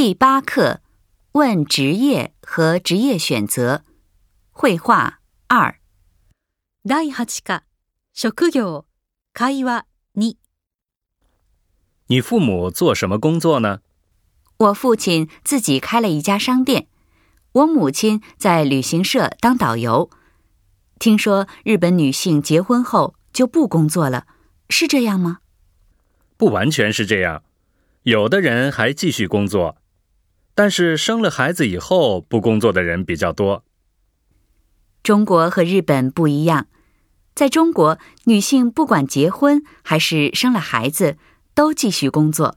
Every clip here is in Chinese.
第八课，问职业和职业选择，绘画二。第八课，二。你父母做什么工作呢？我父亲自己开了一家商店，我母亲在旅行社当导游。听说日本女性结婚后就不工作了，是这样吗？不完全是这样，有的人还继续工作。但是生了孩子以后不工作的人比较多。中国和日本不一样，在中国女性不管结婚还是生了孩子都继续工作。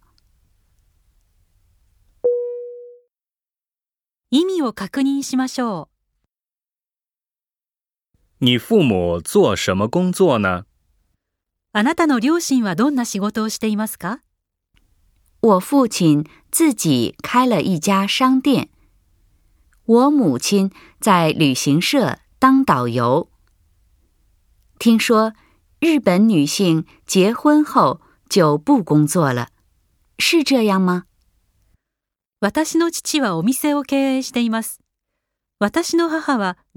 意味を確認しましょう。你父母做什么工作呢？あなたの両親はどんな仕事をしていますか？我父亲。自己开了一家商店，我母亲在旅行社当导游。听说日本女性结婚后就不工作了，是这样吗？私の父亲是店，我的母亲旅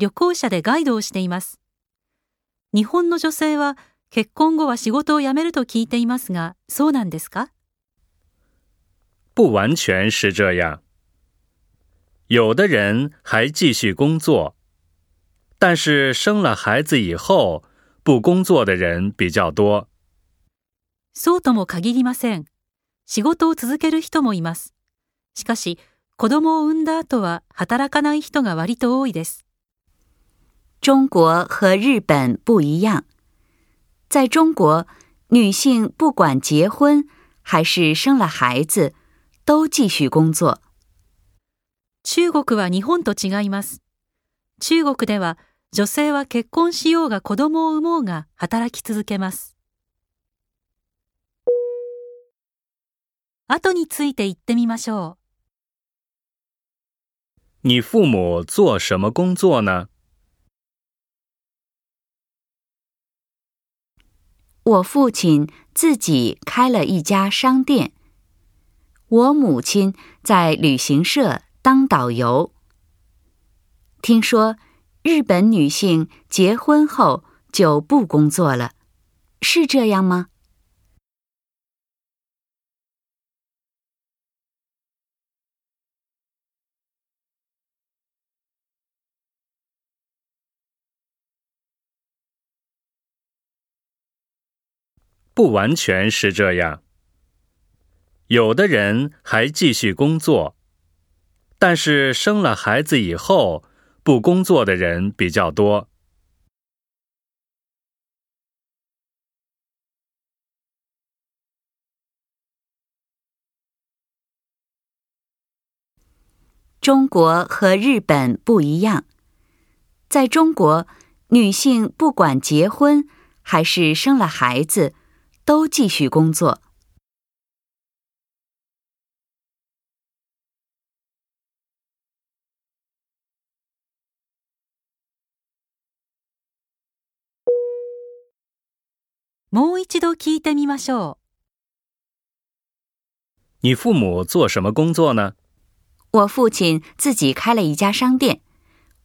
行社的导游。日本女性是结婚后不完全是这样。有的人还继续工作，但是生了孩子以后不工作的人比较多。そうとも限りません。仕事を続ける人もいます。しかし、子供を産んだ後は働かない人が割と多いです。中国和日本不一样。在中国，女性不管结婚还是生了孩子。都继续工作。中国は日本と違います。中国では女性は結婚しようが子供を産もうが働き続けます。後について言ってみましょう。你父母做什么工作呢？我父亲自己开了一家商店。我母亲在旅行社当导游。听说日本女性结婚后就不工作了，是这样吗？不完全是这样。有的人还继续工作，但是生了孩子以后不工作的人比较多。中国和日本不一样，在中国，女性不管结婚还是生了孩子，都继续工作。もう一度聞いてみましょう。你父母做什么工作呢？我父亲自己开了一家商店，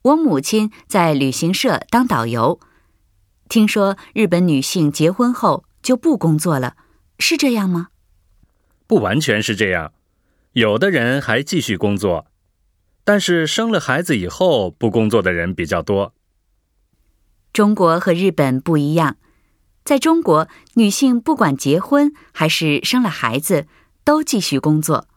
我母亲在旅行社当导游。听说日本女性结婚后就不工作了，是这样吗？不完全是这样，有的人还继续工作，但是生了孩子以后不工作的人比较多。中国和日本不一样。在中国，女性不管结婚还是生了孩子，都继续工作。